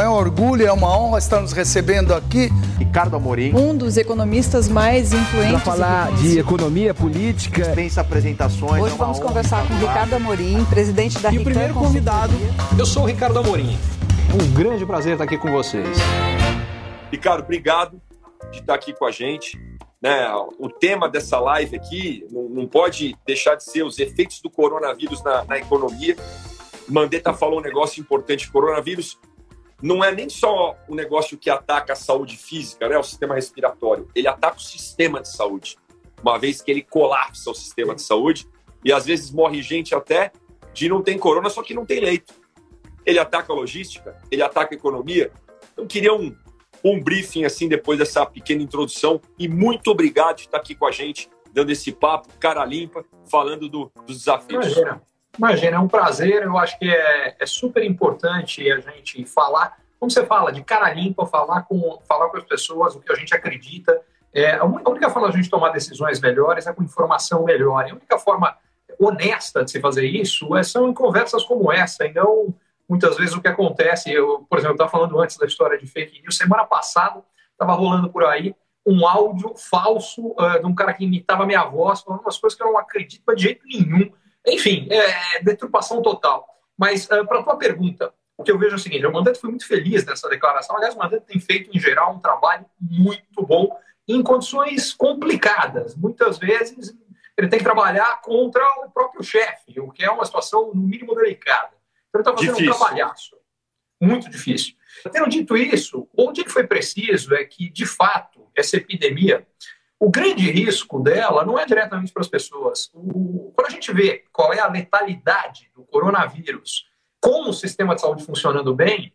É um orgulho, é uma honra estar nos recebendo aqui. Ricardo Amorim. Um dos economistas mais influentes. Para falar de economia política. Dispensa apresentações. Hoje é vamos conversar com Ricardo Amorim, presidente da E o primeiro convidado, eu sou o Ricardo Amorim. Um grande prazer estar aqui com vocês. Ricardo, obrigado de estar aqui com a gente. Né, o tema dessa live aqui não, não, pode deixar de ser os efeitos do coronavírus na, na economia. Mandetta falou um negócio importante: coronavírus não é nem só um negócio que ataca a saúde física, né, o sistema respiratório, ele ataca o sistema de saúde, uma vez que ele colapsa o sistema de saúde e às vezes morre gente até de não ter corona, só que não tem leito. Ele ataca a logística, ele ataca a economia. Então, queria um, um briefing assim depois dessa pequena introdução e muito obrigado de estar aqui com a gente, dando esse papo, cara limpa, falando do, dos desafios. Imagina. Imagina, é um prazer. Eu acho que é, é super importante a gente falar, como você fala, de cara limpa, falar com, falar com as pessoas o que a gente acredita. É, a única forma de a gente tomar decisões melhores é com informação melhor. E a única forma honesta de se fazer isso é, são em conversas como essa, e não muitas vezes o que acontece. Eu, por exemplo, estava falando antes da história de fake news. Semana passada estava rolando por aí um áudio falso uh, de um cara que imitava minha voz, falando umas coisas que eu não acredito de jeito nenhum. Enfim, é deturpação total. Mas, uh, para a tua pergunta, o que eu vejo é o seguinte: o Mandetta foi muito feliz nessa declaração. Aliás, o Mandetta tem feito, em geral, um trabalho muito bom em condições complicadas. Muitas vezes, ele tem que trabalhar contra o próprio chefe, o que é uma situação, no mínimo, delicada. Então, ele está fazendo difícil. um trabalhaço. Muito difícil. Tendo dito isso, onde foi preciso é que, de fato, essa epidemia o grande risco dela não é diretamente para as pessoas. O, quando a gente vê qual é a letalidade do coronavírus com o sistema de saúde funcionando bem,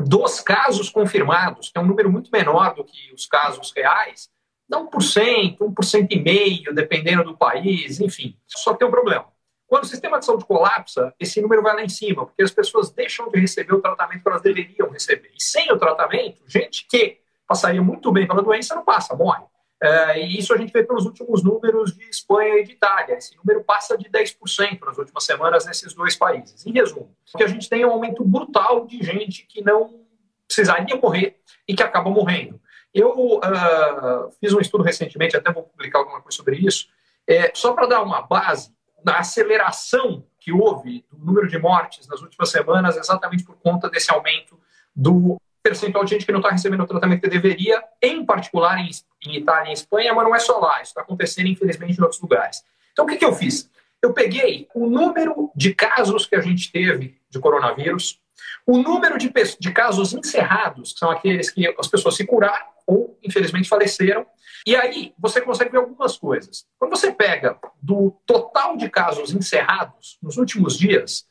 dos casos confirmados, que é um número muito menor do que os casos reais, dá 1%, 1% e meio, dependendo do país, enfim. Só tem um problema. Quando o sistema de saúde colapsa, esse número vai lá em cima, porque as pessoas deixam de receber o tratamento que elas deveriam receber. E sem o tratamento, gente que passaria muito bem pela doença não passa, morre. É, e isso a gente vê pelos últimos números de Espanha e de Itália. Esse número passa de 10% nas últimas semanas nesses dois países. Em resumo, que a gente tem um aumento brutal de gente que não precisaria morrer e que acaba morrendo. Eu uh, fiz um estudo recentemente, até vou publicar alguma coisa sobre isso, é, só para dar uma base da aceleração que houve do número de mortes nas últimas semanas, exatamente por conta desse aumento do percentual de gente que não está recebendo o tratamento que deveria, em particular em, em Itália e Espanha, mas não é só lá, isso está acontecendo, infelizmente, em outros lugares. Então, o que, que eu fiz? Eu peguei o número de casos que a gente teve de coronavírus, o número de, de casos encerrados, que são aqueles que as pessoas se curaram ou, infelizmente, faleceram, e aí você consegue ver algumas coisas. Quando você pega do total de casos encerrados nos últimos dias,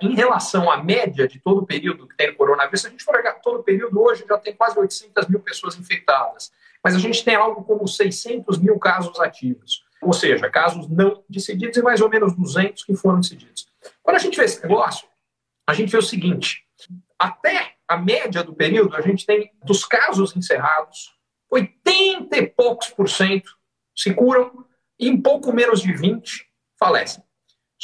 em relação à média de todo o período que tem o coronavírus, se a gente for olhar todo o período hoje, já tem quase 800 mil pessoas infectadas. Mas a gente tem algo como 600 mil casos ativos. Ou seja, casos não decididos e mais ou menos 200 que foram decididos. Quando a gente vê esse negócio, a gente vê o seguinte: até a média do período, a gente tem dos casos encerrados, 80 e poucos por cento se curam e em pouco menos de 20 falecem.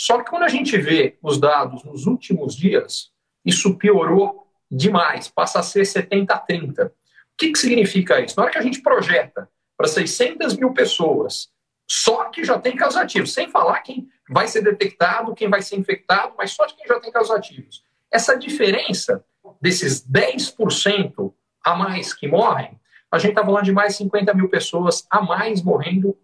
Só que quando a gente vê os dados nos últimos dias, isso piorou demais, passa a ser 70 a 30. O que, que significa isso? Na hora que a gente projeta para 600 mil pessoas, só que já tem casos ativos, sem falar quem vai ser detectado, quem vai ser infectado, mas só de quem já tem casos ativos. Essa diferença desses 10% a mais que morrem, a gente está falando de mais 50 mil pessoas a mais morrendo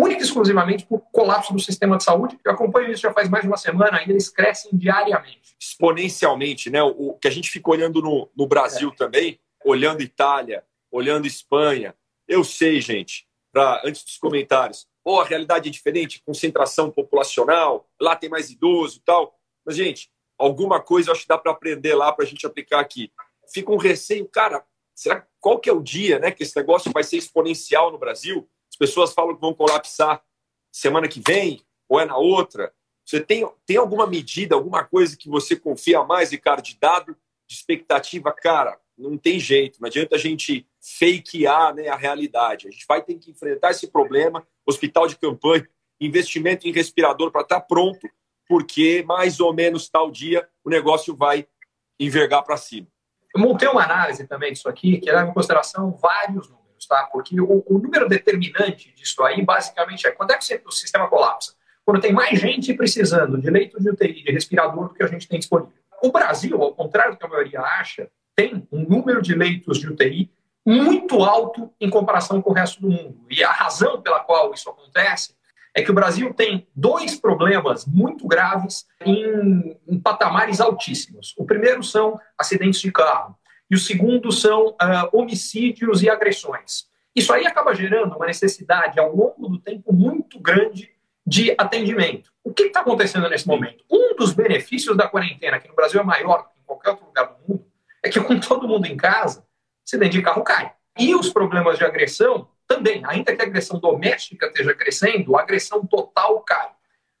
única e exclusivamente por colapso do sistema de saúde. Eu acompanho isso já faz mais de uma semana e eles crescem diariamente. Exponencialmente, né? O que a gente fica olhando no, no Brasil é. também, olhando Itália, olhando Espanha. Eu sei, gente, pra, antes dos comentários, oh, a realidade é diferente, concentração populacional, lá tem mais idoso e tal. Mas, gente, alguma coisa eu acho que dá para aprender lá para a gente aplicar aqui. Fica um receio, cara, será qual que é o dia né, que esse negócio vai ser exponencial no Brasil? Pessoas falam que vão colapsar semana que vem ou é na outra. Você tem, tem alguma medida, alguma coisa que você confia mais, Ricardo, de dado, de expectativa? Cara, não tem jeito, não adianta a gente fakear né, a realidade. A gente vai ter que enfrentar esse problema, hospital de campanha, investimento em respirador para estar tá pronto, porque mais ou menos tal dia o negócio vai envergar para cima. Eu montei uma análise também disso aqui, que leva em consideração vários números, tá? Porque o, o número determinante disso aí, basicamente, é quando é que o sistema colapsa? Quando tem mais gente precisando de leito de UTI, de respirador, do que a gente tem disponível. O Brasil, ao contrário do que a maioria acha, tem um número de leitos de UTI muito alto em comparação com o resto do mundo. E a razão pela qual isso acontece é que o Brasil tem dois problemas muito graves em, em patamares altíssimos. O primeiro são acidentes de carro e o segundo são uh, homicídios e agressões. Isso aí acaba gerando uma necessidade ao longo do tempo muito grande de atendimento. O que está acontecendo nesse momento? Um dos benefícios da quarentena, que no Brasil é maior do que em qualquer outro lugar do mundo, é que com todo mundo em casa, acidente de carro cai. E os problemas de agressão também, ainda que a agressão doméstica esteja crescendo, a agressão total cai.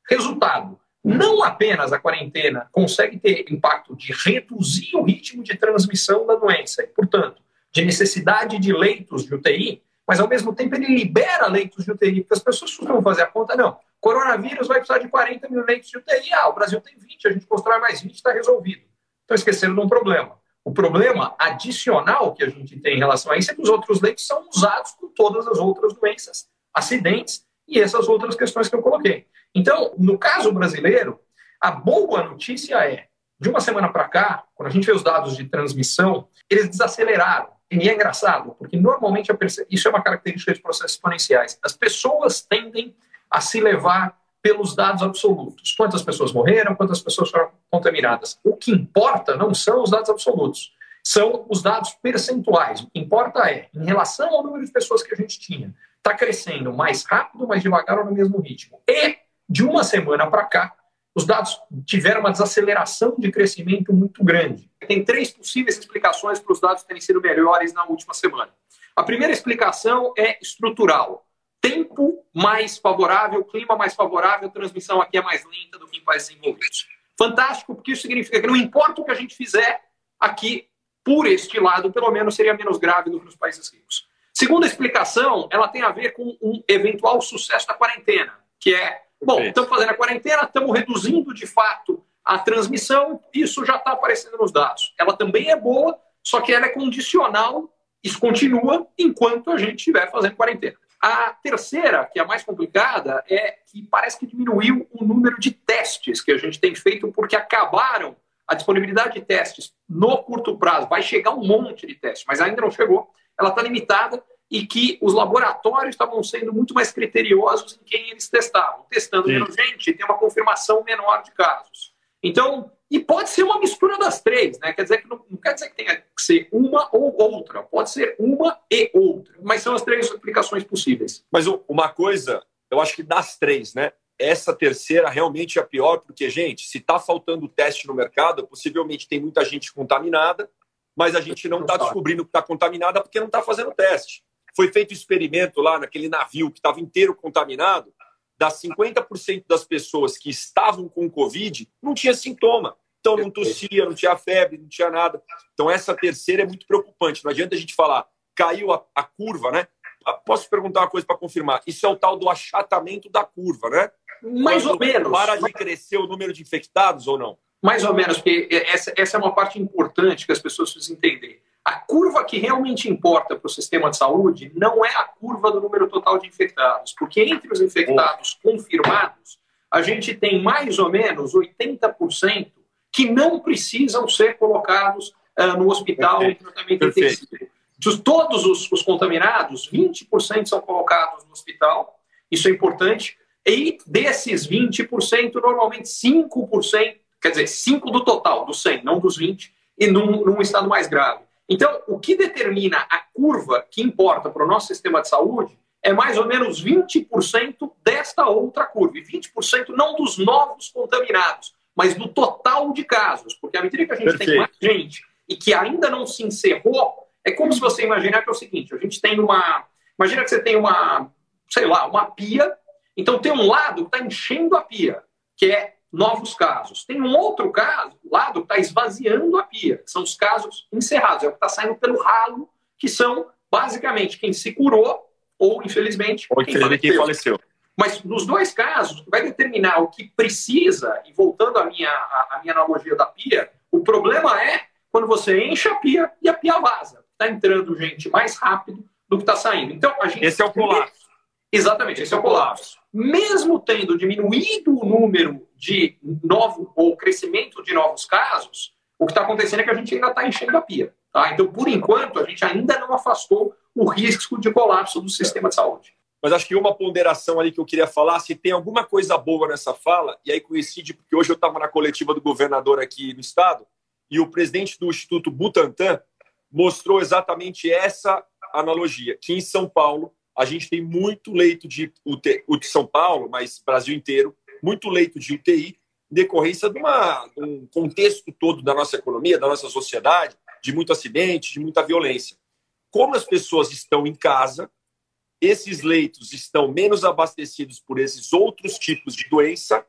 Resultado: não apenas a quarentena consegue ter impacto de reduzir o ritmo de transmissão da doença, e, portanto, de necessidade de leitos de UTI, mas ao mesmo tempo ele libera leitos de UTI, porque as pessoas costumam fazer a conta, não, coronavírus vai precisar de 40 mil leitos de UTI, ah, o Brasil tem 20, a gente constrói mais 20, está resolvido. Então esqueceram de um problema. O problema adicional que a gente tem em relação a isso é que os outros leitos são usados com todas as outras doenças, acidentes e essas outras questões que eu coloquei. Então, no caso brasileiro, a boa notícia é, de uma semana para cá, quando a gente vê os dados de transmissão, eles desaceleraram. E é engraçado, porque normalmente isso é uma característica de processos exponenciais. As pessoas tendem a se levar pelos dados absolutos. Quantas pessoas morreram, quantas pessoas foram contaminadas. O que importa não são os dados absolutos, são os dados percentuais. O que importa é, em relação ao número de pessoas que a gente tinha, está crescendo mais rápido, mais devagar ou no mesmo ritmo. E, de uma semana para cá, os dados tiveram uma desaceleração de crescimento muito grande. Tem três possíveis explicações para os dados terem sido melhores na última semana. A primeira explicação é estrutural tempo mais favorável, clima mais favorável, transmissão aqui é mais lenta do que em países desenvolvidos. Fantástico, porque isso significa que não importa o que a gente fizer aqui, por este lado, pelo menos seria menos grave do que nos países ricos. Segunda explicação, ela tem a ver com um eventual sucesso da quarentena, que é, bom, estamos fazendo a quarentena, estamos reduzindo de fato a transmissão, isso já está aparecendo nos dados. Ela também é boa, só que ela é condicional, isso continua enquanto a gente estiver fazendo quarentena. A terceira, que é a mais complicada, é que parece que diminuiu o número de testes que a gente tem feito porque acabaram a disponibilidade de testes no curto prazo. Vai chegar um monte de testes, mas ainda não chegou. Ela está limitada e que os laboratórios estavam sendo muito mais criteriosos em quem eles testavam. Testando Sim. menos gente, tem uma confirmação menor de casos. Então, e pode ser uma mistura das três, né? Quer dizer que não, não, quer dizer que tenha que ser uma ou outra, pode ser uma e outra, mas são as três aplicações possíveis. Mas uma coisa, eu acho que das três, né? Essa terceira realmente é a pior, porque, gente, se está faltando teste no mercado, possivelmente tem muita gente contaminada, mas a gente não está descobrindo que está contaminada porque não está fazendo teste. Foi feito experimento lá naquele navio que estava inteiro contaminado, das 50% das pessoas que estavam com Covid, não tinha sintoma. Então não tossia, não tinha febre, não tinha nada. Então essa terceira é muito preocupante. Não adianta a gente falar, caiu a, a curva, né? Ah, posso perguntar uma coisa para confirmar? Isso é o tal do achatamento da curva, né? Mais Quando ou menos. Para de crescer o número de infectados ou não? Mais ou menos, porque essa, essa é uma parte importante que as pessoas precisam entender. A curva que realmente importa para o sistema de saúde não é a curva do número total de infectados, porque entre os infectados confirmados, a gente tem mais ou menos 80% que não precisam ser colocados uh, no hospital em tratamento Perfeito. intensivo. De todos os, os contaminados, 20% são colocados no hospital, isso é importante, e desses 20%, normalmente 5%, quer dizer, 5 do total, dos 100, não dos 20, e num, num estado mais grave. Então, o que determina a curva que importa para o nosso sistema de saúde é mais ou menos 20% desta outra curva. E 20% não dos novos contaminados, mas do total de casos. Porque à medida que a gente Perfeito. tem mais gente e que ainda não se encerrou, é como se você imaginar que é o seguinte: a gente tem uma. Imagina que você tem uma, sei lá, uma pia. Então tem um lado que está enchendo a pia, que é novos casos. Tem um outro caso, lado, que está esvaziando a pia, que são os casos encerrados, é o que está saindo pelo ralo, que são basicamente quem se curou ou, infelizmente, ou quem, faleceu. quem faleceu. Mas nos dois casos, vai determinar o que precisa, e voltando à minha, à minha analogia da pia, o problema é quando você enche a pia e a pia vaza. Está entrando gente mais rápido do que está saindo. Então, a gente. Esse é o colapso. Exatamente, esse é o colapso. Mesmo tendo diminuído o número de novo ou crescimento de novos casos, o que está acontecendo é que a gente ainda está enchendo a pia. Tá? Então, por enquanto, a gente ainda não afastou o risco de colapso do sistema de saúde. Mas acho que uma ponderação ali que eu queria falar, se tem alguma coisa boa nessa fala, e aí coincide, porque hoje eu estava na coletiva do governador aqui no estado, e o presidente do Instituto Butantan mostrou exatamente essa analogia, que em São Paulo a gente tem muito leito de UTI, de São Paulo, mas Brasil inteiro, muito leito de UTI, decorrência de, uma, um contexto todo da nossa economia, da nossa sociedade, de muito acidente, de muita violência. Como as pessoas estão em casa, esses leitos estão menos abastecidos por esses outros tipos de doença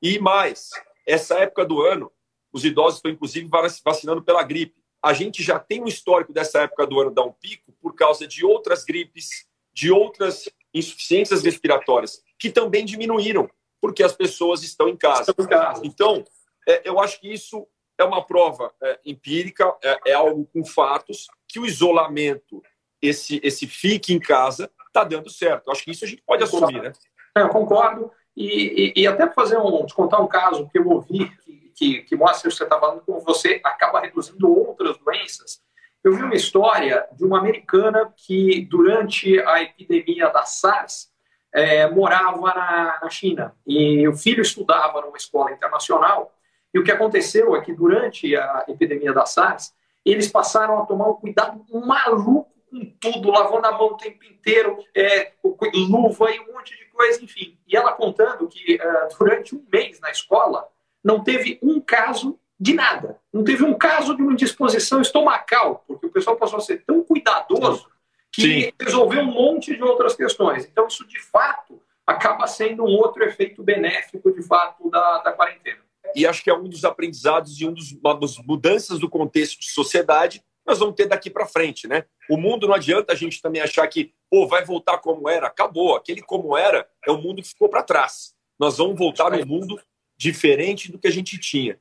e mais, essa época do ano, os idosos estão inclusive vacinando pela gripe. A gente já tem um histórico dessa época do ano dar um pico por causa de outras gripes, de outras insuficiências respiratórias, que também diminuíram, porque as pessoas estão em casa. Então, é, eu acho que isso é uma prova é, empírica, é, é, algo com fatos, que o isolamento, esse, esse fique em casa, está dando certo. Eu acho que isso a gente pode assumir, né? É, eu concordo. E, e, e até fazer um, te contar um caso que eu ouvi, que, que, que mostra que você está falando, como você acaba reduzindo outras doenças. Eu vi uma história de uma americana que, durante a epidemia da SARS, é, morava na, na China. E o filho estudava numa escola internacional e o que aconteceu é que durante a epidemia da SARS, eles passaram a tomar um cuidado maluco com tudo, lavando a mão o tempo inteiro, é, luva e um monte de coisa, enfim. E ela contando que uh, durante um mês na escola não teve um caso de nada. Não teve um caso de uma indisposição estomacal, porque o pessoal passou a ser tão cuidadoso que Sim. resolveu um monte de outras questões. Então, isso de fato acaba sendo um outro efeito benéfico de fato da, da quarentena e acho que é um dos aprendizados e um dos, uma das mudanças do contexto de sociedade nós vamos ter daqui para frente, né? O mundo não adianta a gente também achar que, pô, vai voltar como era. Acabou. Aquele como era é o mundo que ficou para trás. Nós vamos voltar num mundo diferente do que a gente tinha.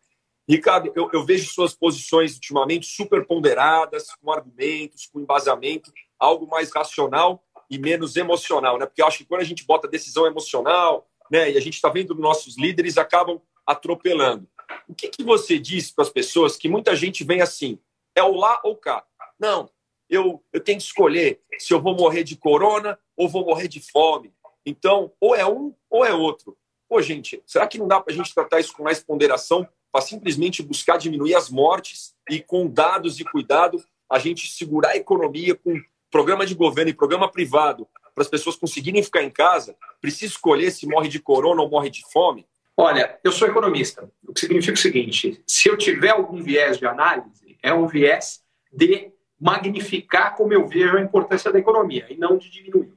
Ricardo, eu, eu, vejo suas posições ultimamente super ponderadas, com argumentos, com embasamento, algo mais racional e menos emocional, né? Porque eu acho que quando a gente bota decisão emocional, né, e a gente está vendo nossos líderes acabam atropelando. O que, que você diz para as pessoas que muita gente vem assim, é o lá ou cá? Não, eu, eu tenho que escolher se eu vou morrer de corona ou vou morrer de fome. Então, ou é um ou é outro. Pô, gente, será que não dá para a gente tratar isso com mais ponderação para simplesmente buscar diminuir as mortes e com dados e cuidado a gente segurar a economia com programa de governo e programa privado para as pessoas conseguirem ficar em casa? Precisa escolher se morre de corona ou morre de fome? Olha, eu sou economista, o que significa o seguinte: se eu tiver algum viés de análise, é um viés de magnificar como eu vejo a importância da economia e não de diminuí-la.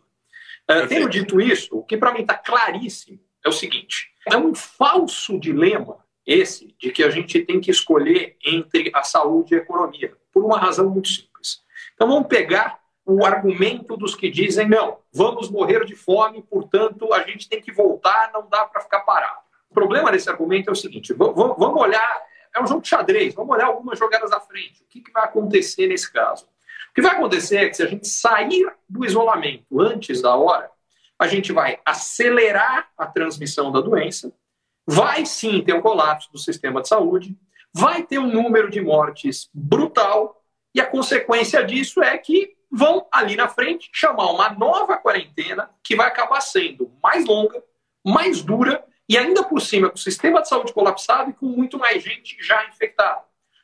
Uh, tendo dito isso, o que para mim está claríssimo é o seguinte: é um falso dilema esse de que a gente tem que escolher entre a saúde e a economia, por uma razão muito simples. Então vamos pegar o argumento dos que dizem não, vamos morrer de fome, portanto a gente tem que voltar, não dá para ficar parado problema desse argumento é o seguinte: vamos olhar, é um jogo de xadrez, vamos olhar algumas jogadas à frente. O que, que vai acontecer nesse caso? O que vai acontecer é que se a gente sair do isolamento antes da hora, a gente vai acelerar a transmissão da doença, vai sim ter um colapso do sistema de saúde, vai ter um número de mortes brutal, e a consequência disso é que vão ali na frente chamar uma nova quarentena que vai acabar sendo mais longa, mais dura e ainda por cima, com o sistema de saúde colapsado e com muito mais gente já infectada.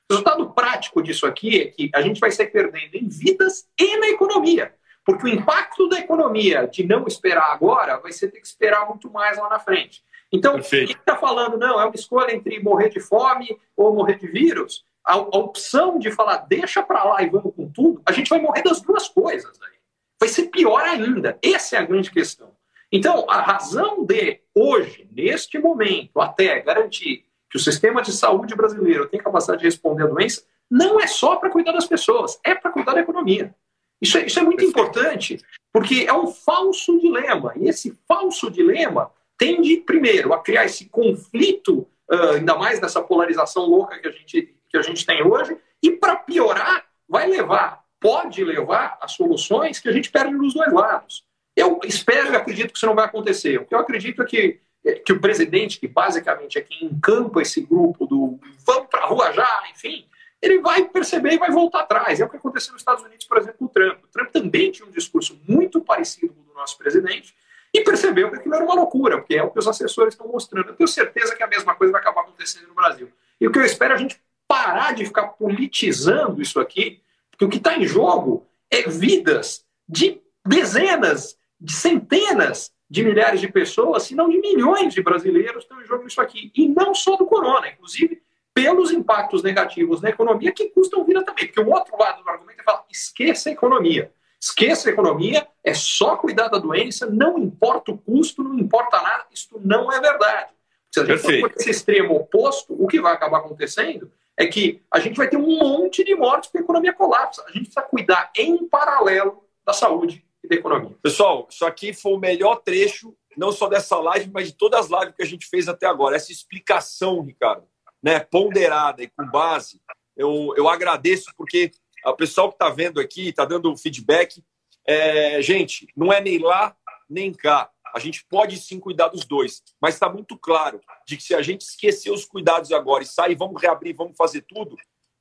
O resultado prático disso aqui é que a gente vai sair perdendo em vidas e na economia. Porque o impacto da economia de não esperar agora vai ser ter que esperar muito mais lá na frente. Então, Perfeito. quem está falando, não, é uma escolha entre morrer de fome ou morrer de vírus, a, a opção de falar deixa para lá e vamos com tudo, a gente vai morrer das duas coisas. Aí. Vai ser pior ainda. Essa é a grande questão. Então, a razão de, hoje, neste momento, até garantir que o sistema de saúde brasileiro tem capacidade de responder à doença, não é só para cuidar das pessoas, é para cuidar da economia. Isso é, isso é muito importante, porque é um falso dilema. E esse falso dilema tende, primeiro, a criar esse conflito, ainda mais nessa polarização louca que a, gente, que a gente tem hoje, E para piorar, vai levar, pode levar a soluções que a gente perde nos dois lados. Eu espero e acredito que isso não vai acontecer. O que eu acredito é que, é que o presidente, que basicamente é quem encampa esse grupo do vamos para a rua já, enfim, ele vai perceber e vai voltar atrás. É o que aconteceu nos Estados Unidos, por exemplo, com o Trump. O Trump também tinha um discurso muito parecido com o do nosso presidente e percebeu que aquilo era uma loucura, porque é o que os assessores estão mostrando. Eu tenho certeza que a mesma coisa vai acabar acontecendo no Brasil. E o que eu espero é a gente parar de ficar politizando isso aqui, porque o que está em jogo é vidas de dezenas de centenas de milhares de pessoas, se não de milhões de brasileiros estão em jogo isso aqui. E não só do corona, inclusive pelos impactos negativos na economia que custam vida também. Porque o outro lado do argumento é falar: esqueça a economia. Esqueça a economia, é só cuidar da doença, não importa o custo, não importa nada. Isso não é verdade. Se a gente Perfeito. for esse extremo oposto, o que vai acabar acontecendo é que a gente vai ter um monte de mortes porque a economia colapsa. A gente precisa cuidar em paralelo da saúde e da economia. Pessoal, isso aqui foi o melhor trecho, não só dessa live, mas de todas as lives que a gente fez até agora. Essa explicação, Ricardo, né, ponderada e com base, eu, eu agradeço porque o pessoal que está vendo aqui, está dando feedback. É, gente, não é nem lá nem cá. A gente pode sim cuidar dos dois, mas está muito claro de que se a gente esquecer os cuidados agora e sair, vamos reabrir, vamos fazer tudo,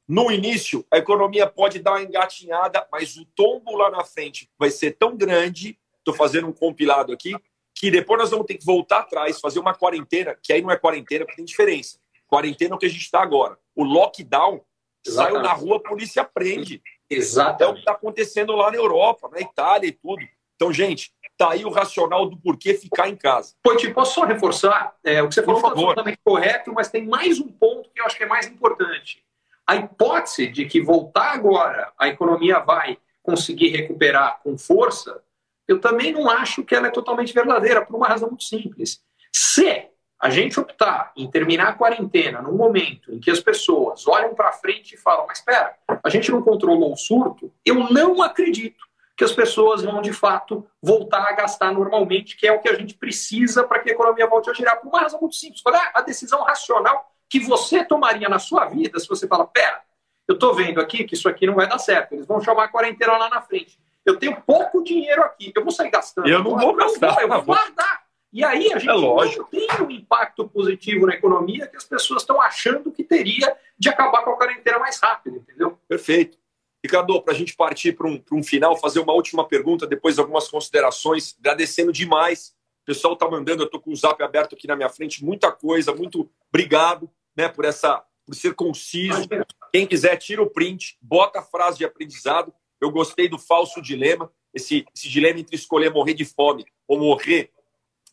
no início, a economia pode dar uma engatinhada, mas o tombo lá na frente vai ser tão grande. Estou fazendo um compilado aqui, que depois nós vamos ter que voltar atrás, fazer uma quarentena, que aí não é quarentena, porque tem diferença. Quarentena é o que a gente está agora. O lockdown Exatamente. saiu na rua, a polícia prende. Exatamente. É o que está acontecendo lá na Europa, na Itália e tudo. Então, gente, tá aí o racional do porquê ficar em casa. Poit, posso só reforçar? É, o que você falou é absolutamente correto, mas tem mais um ponto que eu acho que é mais importante. A hipótese de que voltar agora a economia vai conseguir recuperar com força, eu também não acho que ela é totalmente verdadeira, por uma razão muito simples. Se a gente optar em terminar a quarentena num momento em que as pessoas olham para frente e falam, mas espera, a gente não controlou o surto, eu não acredito que as pessoas vão de fato voltar a gastar normalmente, que é o que a gente precisa para que a economia volte a girar, por uma razão muito simples. Qual é a decisão racional que você tomaria na sua vida se você fala, pera, eu estou vendo aqui que isso aqui não vai dar certo, eles vão chamar a quarentena lá na frente. Eu tenho pouco dinheiro aqui, eu vou sair gastando. Eu não vou gastar. eu vou guardar. E aí a gente é não tem um impacto positivo na economia que as pessoas estão achando que teria de acabar com a quarentena mais rápido, entendeu? Perfeito. Ricardo, para a gente partir para um, um final, fazer uma última pergunta, depois algumas considerações, agradecendo demais. O pessoal está mandando, eu estou com o zap aberto aqui na minha frente, muita coisa, muito obrigado né, por essa por ser conciso. Quem quiser, tira o print, bota a frase de aprendizado. Eu gostei do falso dilema, esse, esse dilema entre escolher morrer de fome ou morrer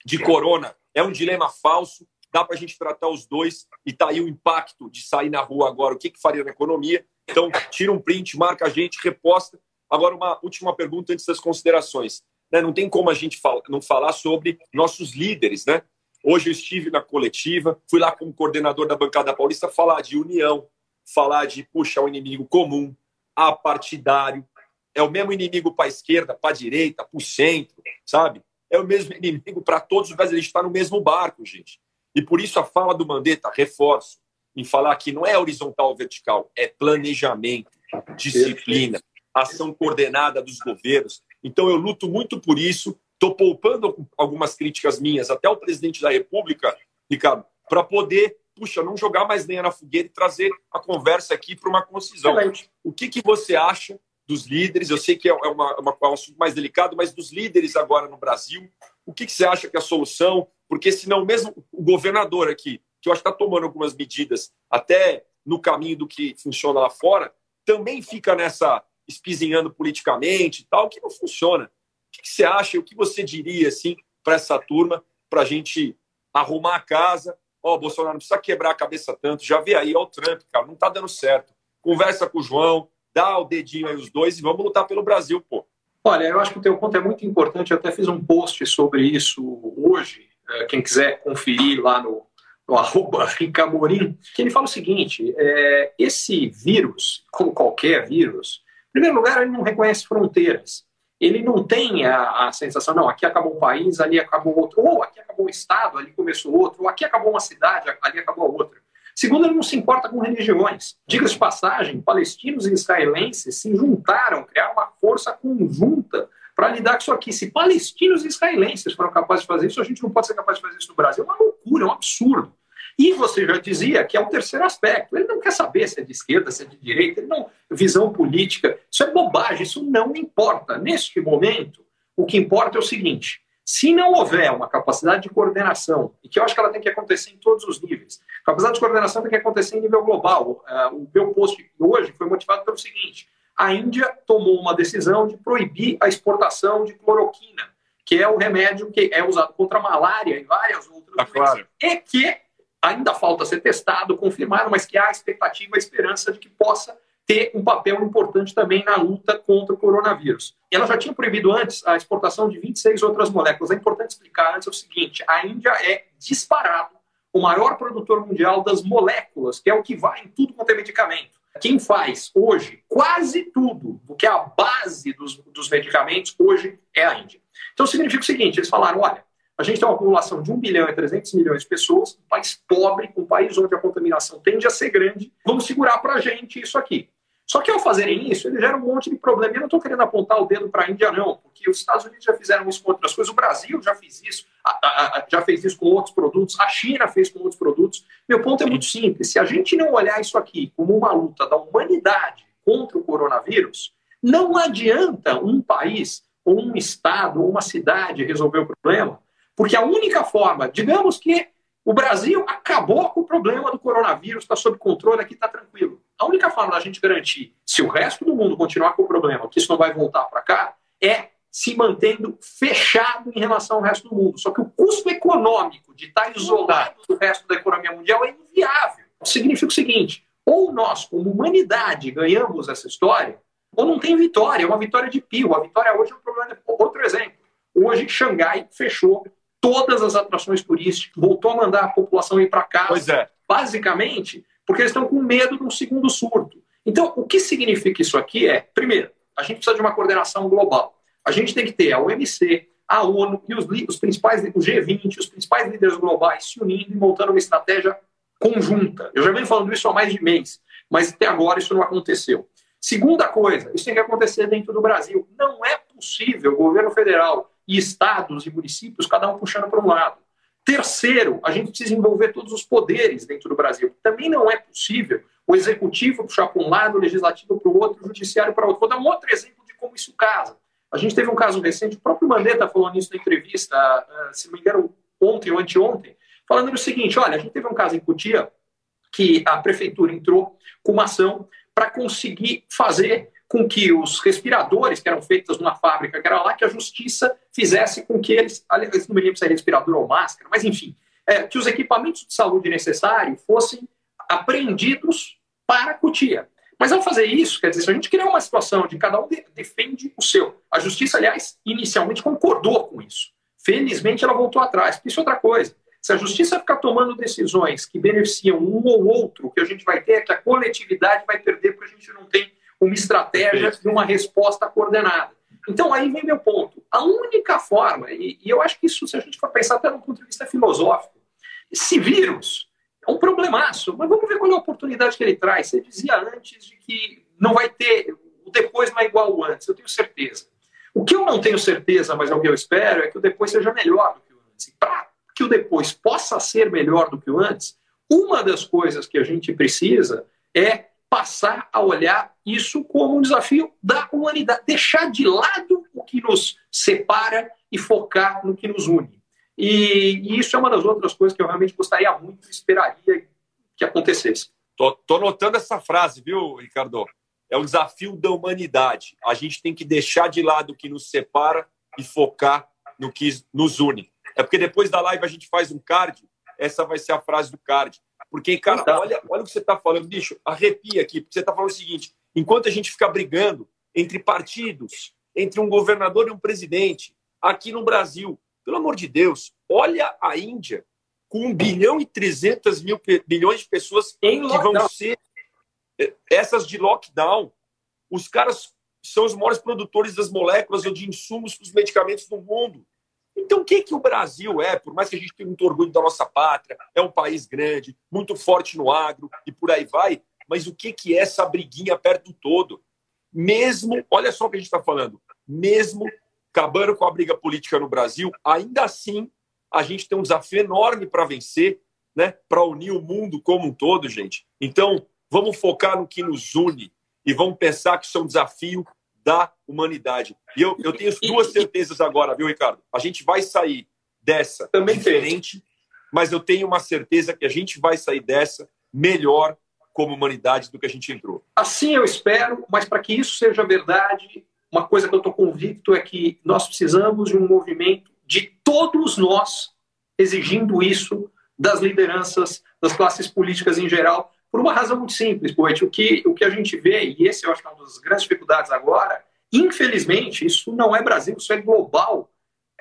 de corona. É um dilema falso, dá para a gente tratar os dois e tá aí o impacto de sair na rua agora, o que, que faria na economia. Então, tira um print, marca a gente, reposta. Agora, uma última pergunta antes das considerações. Né? Não tem como a gente não falar sobre nossos líderes, né? Hoje eu estive na coletiva, fui lá como coordenador da bancada paulista falar de união, falar de, puxa, o inimigo comum, apartidário. É o mesmo inimigo para a esquerda, para a direita, para o centro, sabe? É o mesmo inimigo para todos os brasileiros. A gente está no mesmo barco, gente. E por isso a fala do Mandetta, reforço, em falar que não é horizontal ou vertical, é planejamento, disciplina, ação coordenada dos governos. Então eu luto muito por isso Estou poupando algumas críticas minhas até o presidente da República, Ricardo, para poder, puxa, não jogar mais lenha na fogueira e trazer a conversa aqui para uma concisão. Excelente. O que, que você acha dos líderes? Eu sei que é, uma, uma, um assunto mais delicado, mas dos líderes agora no Brasil, o que, que você acha que é a solução? Porque senão mesmo o governador aqui, que eu acho que está tomando algumas medidas até no caminho do que funciona lá fora, também fica nessa espizinhando politicamente e tal, que não funciona. O que você acha? O que você diria assim para essa turma para a gente arrumar a casa? Ó, oh, Bolsonaro não precisa quebrar a cabeça tanto. Já vê aí, ó, o Trump, cara, não tá dando certo. Conversa com o João, dá o dedinho aí os dois e vamos lutar pelo Brasil, pô. Olha, eu acho que o teu ponto é muito importante. Eu até fiz um post sobre isso hoje. É, quem quiser conferir lá no, no arroba Ricamorim, que ele fala o seguinte: é, esse vírus, como qualquer vírus, em primeiro lugar, ele não reconhece fronteiras ele não tem a, a, sensação, não, aqui acabou um país, ali acabou outro, ou aqui acabou um estado, ali começou outro, ou aqui acabou uma cidade, ali acabou outra. Segundo, ele não se importa com religiões. Diga-se de passagem, palestinos e israelenses se juntaram, criaram uma força conjunta para lidar com isso aqui. Se palestinos e israelenses foram capazes de fazer isso, a gente não pode ser capaz de fazer isso no Brasil. É uma loucura, é um absurdo. E você já dizia que é o terceiro aspecto. Ele não quer saber se é de esquerda, se é de direita, ele não visão política. Isso é bobagem, isso não importa. Neste momento, o que importa é o seguinte: se não houver uma capacidade de coordenação, e que eu acho que ela tem que acontecer em todos os níveis, capacidade de coordenação tem que acontecer em nível global. Uh, o meu post hoje foi motivado pelo seguinte: a Índia tomou uma decisão de proibir a exportação de cloroquina, que é o remédio que é usado contra a malária e várias outras tá doenças, e que ainda falta ser testado, confirmado, mas que há expectativa, esperança de que possa ter um papel importante também na luta contra o coronavírus. Ela já tinha proibido antes a exportação de 26 outras moléculas. É importante explicar antes o seguinte: a Índia é disparado o maior produtor mundial das moléculas, que é o que vai em tudo quanto é medicamento. Quem faz hoje quase tudo do que é a base dos, dos medicamentos hoje é a Índia. Então significa o seguinte: eles falaram, olha, a gente tem uma população de 1 bilhão e 300 milhões de pessoas, um país pobre, um país onde a contaminação tende a ser grande, vamos segurar para a gente isso aqui. Só que ao fazerem isso, ele gera um monte de problema. Eu não estou querendo apontar o dedo para a Índia, não, porque os Estados Unidos já fizeram isso com outras coisas, o Brasil já fez isso, a, a, a, já fez isso com outros produtos, a China fez com outros produtos. Meu ponto é muito simples: se a gente não olhar isso aqui como uma luta da humanidade contra o coronavírus, não adianta um país, ou um estado, ou uma cidade resolver o problema, porque a única forma, digamos que o Brasil acabou com o problema do coronavírus, está sob controle, aqui está tranquilo. A única forma da gente garantir, se o resto do mundo continuar com o problema, que isso não vai voltar para cá, é se mantendo fechado em relação ao resto do mundo. Só que o custo econômico de estar isolado do resto da economia mundial é inviável. Significa o seguinte: ou nós, como humanidade, ganhamos essa história, ou não tem vitória. É uma vitória de pio. A vitória hoje é um problema. Outro exemplo. Hoje, Xangai fechou todas as atrações turísticas, voltou a mandar a população ir para casa. Pois é. Basicamente, porque eles estão com medo de um segundo surto. Então, o que significa isso aqui é, primeiro, a gente precisa de uma coordenação global. A gente tem que ter a OMC, a ONU e os, os principais, o G20, os principais líderes globais se unindo e montando uma estratégia conjunta. Eu já venho falando isso há mais de mês, mas até agora isso não aconteceu. Segunda coisa, isso tem que acontecer dentro do Brasil. Não é possível o governo federal e estados e municípios, cada um puxando para um lado. Terceiro, a gente precisa envolver todos os poderes dentro do Brasil. Também não é possível o executivo puxar para um lado, o legislativo para o outro, o judiciário para outro. Vou dar um outro exemplo de como isso casa. A gente teve um caso recente, o próprio Mandetta falou nisso na entrevista, ah, se não me engano, ontem ou anteontem, falando o seguinte: olha, a gente teve um caso em Cutia que a prefeitura entrou com uma ação para conseguir fazer com que os respiradores que eram feitos numa fábrica que era lá, que a justiça fizesse com que eles, aliás, não me lembro se é respirador ou máscara, mas enfim, é, que os equipamentos de saúde necessários fossem apreendidos para a cutia. Mas ao fazer isso, quer dizer, se a gente criar uma situação de cada um defende o seu, a justiça, aliás, inicialmente concordou com isso. Felizmente ela voltou atrás, porque isso é outra coisa. Se a justiça ficar tomando decisões que beneficiam um ou outro, o que a gente vai ter é que a coletividade vai perder, porque a gente não tem uma estratégia e uma resposta coordenada. Então, aí vem meu ponto. A única forma, e, e eu acho que isso, se a gente for pensar até do ponto de vista filosófico, esse vírus é um problemaço, mas vamos ver qual é a oportunidade que ele traz. Você dizia antes de que não vai ter, o depois não é igual ao antes, eu tenho certeza. O que eu não tenho certeza, mas é o que eu espero, é que o depois seja melhor do que o antes. E para que o depois possa ser melhor do que o antes, uma das coisas que a gente precisa é passar a olhar isso como um desafio da humanidade, deixar de lado o que nos separa e focar no que nos une. E, e isso é uma das outras coisas que eu realmente gostaria muito, esperaria que acontecesse. Tô notando essa frase, viu, Ricardo? É o desafio da humanidade. A gente tem que deixar de lado o que nos separa e focar no que nos une. É porque depois da live a gente faz um card, essa vai ser a frase do card. Porque, cara, olha, olha o que você está falando, bicho, arrepia aqui, porque você está falando o seguinte: enquanto a gente fica brigando entre partidos, entre um governador e um presidente, aqui no Brasil, pelo amor de Deus, olha a Índia com 1 bilhão e 300 mil bilhões de pessoas em que vão ser eh, essas de lockdown. Os caras são os maiores produtores das moléculas ou de insumos para os medicamentos do mundo. Então, o que, que o Brasil é? Por mais que a gente tenha muito orgulho da nossa pátria, é um país grande, muito forte no agro e por aí vai, mas o que, que é essa briguinha perto do todo? Mesmo, olha só o que a gente está falando, mesmo acabando com a briga política no Brasil, ainda assim a gente tem um desafio enorme para vencer, né? para unir o mundo como um todo, gente. Então, vamos focar no que nos une e vamos pensar que isso é um desafio da humanidade. E eu, eu tenho duas certezas agora, viu, Ricardo? A gente vai sair dessa Também diferente, mas eu tenho uma certeza que a gente vai sair dessa melhor como humanidade do que a gente entrou. Assim eu espero, mas para que isso seja verdade, uma coisa que eu estou convicto é que nós precisamos de um movimento de todos nós exigindo isso das lideranças, das classes políticas em geral, por uma razão muito simples, Poet. O que, o que a gente vê, e esse eu acho que é uma das grandes dificuldades agora, infelizmente, isso não é Brasil, isso é global.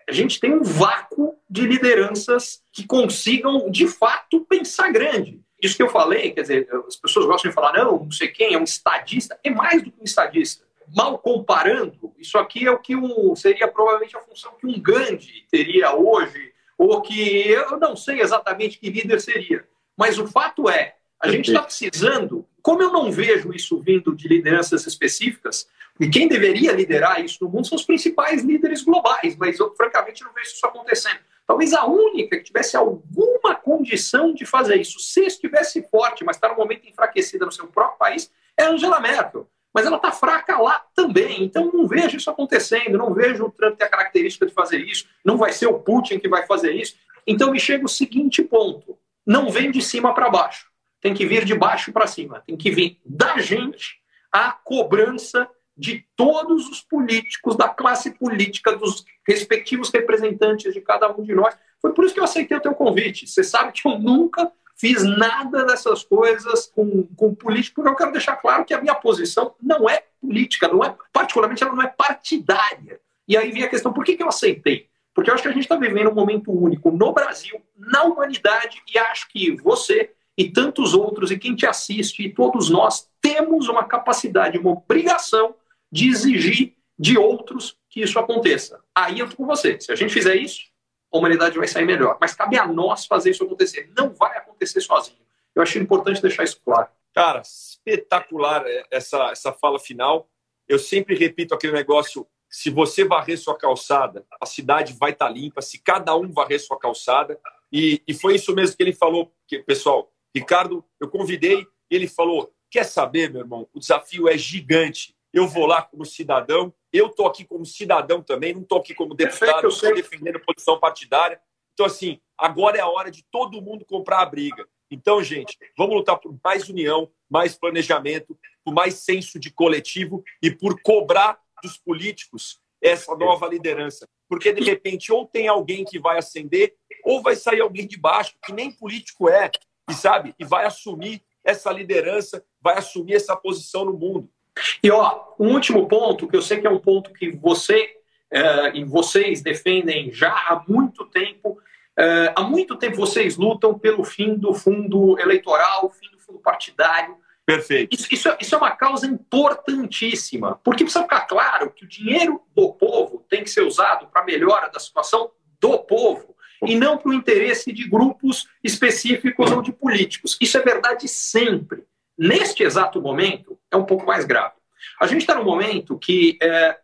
A gente tem um vácuo de lideranças que consigam, de fato, pensar grande. Isso que eu falei, quer dizer, as pessoas gostam de falar, não, não sei quem, é um estadista, é mais do que um estadista. Mal comparando, isso aqui é o que um, seria provavelmente a função que um Gandhi teria hoje, ou que eu não sei exatamente que líder seria. Mas o fato é, a gente está precisando, como eu não vejo isso vindo de lideranças específicas, e quem deveria liderar isso no mundo são os principais líderes globais, mas eu francamente não vejo isso acontecendo. Talvez a única que tivesse alguma condição de fazer isso, se estivesse forte, mas está no momento enfraquecida no seu próprio país, é a Angela Merkel. Mas ela está fraca lá também. Então não vejo isso acontecendo, não vejo o Trump ter a característica de fazer isso, não vai ser o Putin que vai fazer isso. Então me chega o seguinte ponto: não vem de cima para baixo tem que vir de baixo para cima, tem que vir da gente a cobrança de todos os políticos, da classe política, dos respectivos representantes de cada um de nós. Foi por isso que eu aceitei o teu convite. Você sabe que eu nunca fiz nada dessas coisas com, com político, porque eu quero deixar claro que a minha posição não é política, não é, particularmente ela não é partidária. E aí vem a questão, por que, que eu aceitei? Porque eu acho que a gente está vivendo um momento único no Brasil, na humanidade, e acho que você, e tantos outros, e quem te assiste, e todos nós, temos uma capacidade, uma obrigação de exigir de outros que isso aconteça. Aí eu estou com você. Se a gente fizer isso, a humanidade vai sair melhor. Mas cabe a nós fazer isso acontecer. Não vai acontecer sozinho. Eu achei importante deixar isso claro. Cara, espetacular essa, essa fala final. Eu sempre repito aquele negócio: se você varrer sua calçada, a cidade vai estar limpa. Se cada um varrer sua calçada. E, e foi isso mesmo que ele falou, que, pessoal. Ricardo, eu convidei ele falou: quer saber, meu irmão? O desafio é gigante. Eu vou lá como cidadão, eu estou aqui como cidadão também, não estou aqui como deputado, estou defendendo posição partidária. Então, assim, agora é a hora de todo mundo comprar a briga. Então, gente, vamos lutar por mais união, mais planejamento, por mais senso de coletivo e por cobrar dos políticos essa nova liderança. Porque, de repente, ou tem alguém que vai ascender, ou vai sair alguém de baixo, que nem político é e sabe, e vai assumir essa liderança, vai assumir essa posição no mundo. E ó, um último ponto que eu sei que é um ponto que você uh, e vocês defendem já há muito tempo. Uh, há muito tempo vocês lutam pelo fim do fundo eleitoral, fim do fundo partidário. Perfeito. Isso, isso, é, isso, é uma causa importantíssima, porque precisa ficar claro que o dinheiro do povo tem que ser usado para a melhora da situação do povo e não para o interesse de grupos específicos ou de políticos. Isso é verdade sempre. Neste exato momento, é um pouco mais grave. A gente está num momento que, é,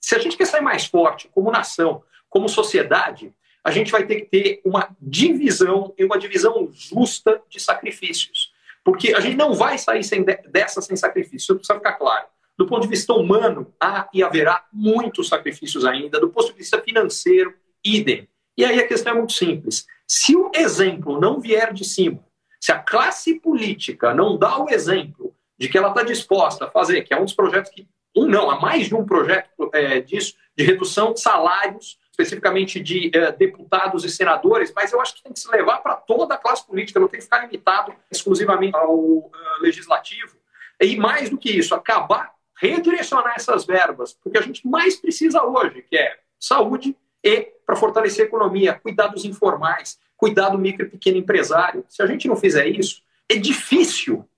se a gente quer sair mais forte como nação, como sociedade, a gente vai ter que ter uma divisão e uma divisão justa de sacrifícios. Porque a gente não vai sair sem dessa sem sacrifício, isso precisa ficar claro. Do ponto de vista humano, há e haverá muitos sacrifícios ainda. Do ponto de vista financeiro, idem. E aí a questão é muito simples. Se o exemplo não vier de cima, se a classe política não dá o exemplo de que ela está disposta a fazer, que é um dos projetos que, um não, há mais de um projeto é, disso, de redução de salários, especificamente de é, deputados e senadores, mas eu acho que tem que se levar para toda a classe política, não tem que ficar limitado exclusivamente ao uh, legislativo. E mais do que isso, acabar, redirecionar essas verbas, porque a gente mais precisa hoje, que é saúde, e para fortalecer a economia, cuidar dos informais, cuidar do micro e pequeno empresário. Se a gente não fizer isso, é difícil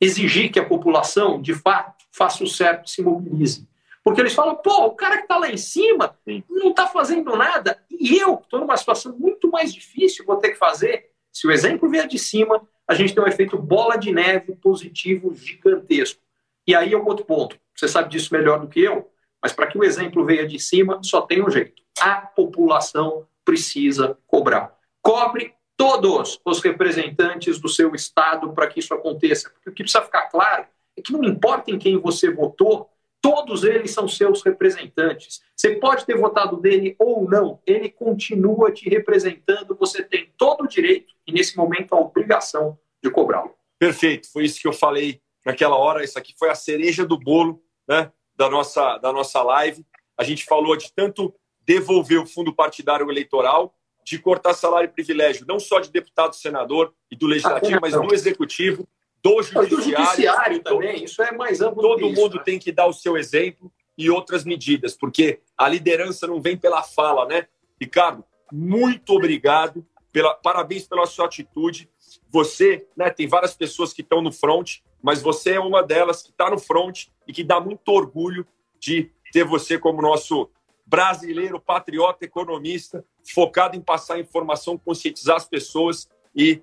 exigir que a população, de fato, faça o certo e se mobilize. Porque eles falam, pô, o cara que está lá em cima não está fazendo nada, e eu, estou numa situação muito mais difícil, vou ter que fazer. Se o exemplo vier de cima, a gente tem um efeito bola de neve positivo gigantesco. E aí é um outro ponto. Você sabe disso melhor do que eu, mas para que o exemplo venha de cima, só tem um jeito. A população precisa cobrar. Cobre todos os representantes do seu estado para que isso aconteça. Porque o que precisa ficar claro é que não importa em quem você votou, todos eles são seus representantes. Você pode ter votado dele ou não, ele continua te representando, você tem todo o direito e, nesse momento, a obrigação de cobrá-lo. Perfeito, foi isso que eu falei naquela hora. Isso aqui foi a cereja do bolo né, da, nossa, da nossa live. A gente falou de tanto devolver o fundo partidário eleitoral, de cortar salário e privilégio, não só de deputado, senador e do legislativo, mas do executivo, do judiciário. Do judiciário também, isso é mais amplo. Todo isso, mundo né? tem que dar o seu exemplo e outras medidas, porque a liderança não vem pela fala, né? Ricardo, muito obrigado, pela, parabéns pela sua atitude. Você, né, tem várias pessoas que estão no front, mas você é uma delas que está no front e que dá muito orgulho de ter você como nosso brasileiro, patriota, economista, focado em passar informação, conscientizar as pessoas e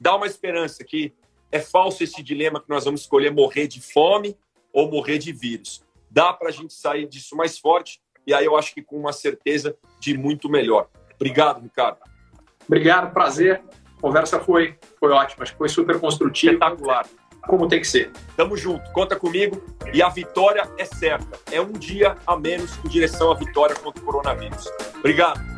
dar uma esperança que é falso esse dilema que nós vamos escolher morrer de fome ou morrer de vírus. Dá para a gente sair disso mais forte e aí eu acho que com uma certeza de muito melhor. Obrigado, Ricardo. Obrigado, prazer. A conversa foi, foi ótima, acho que foi super construtiva. Espetacular como tem que ser. Tamo junto, conta comigo e a vitória é certa. É um dia a menos em direção à vitória contra o coronavírus. Obrigado.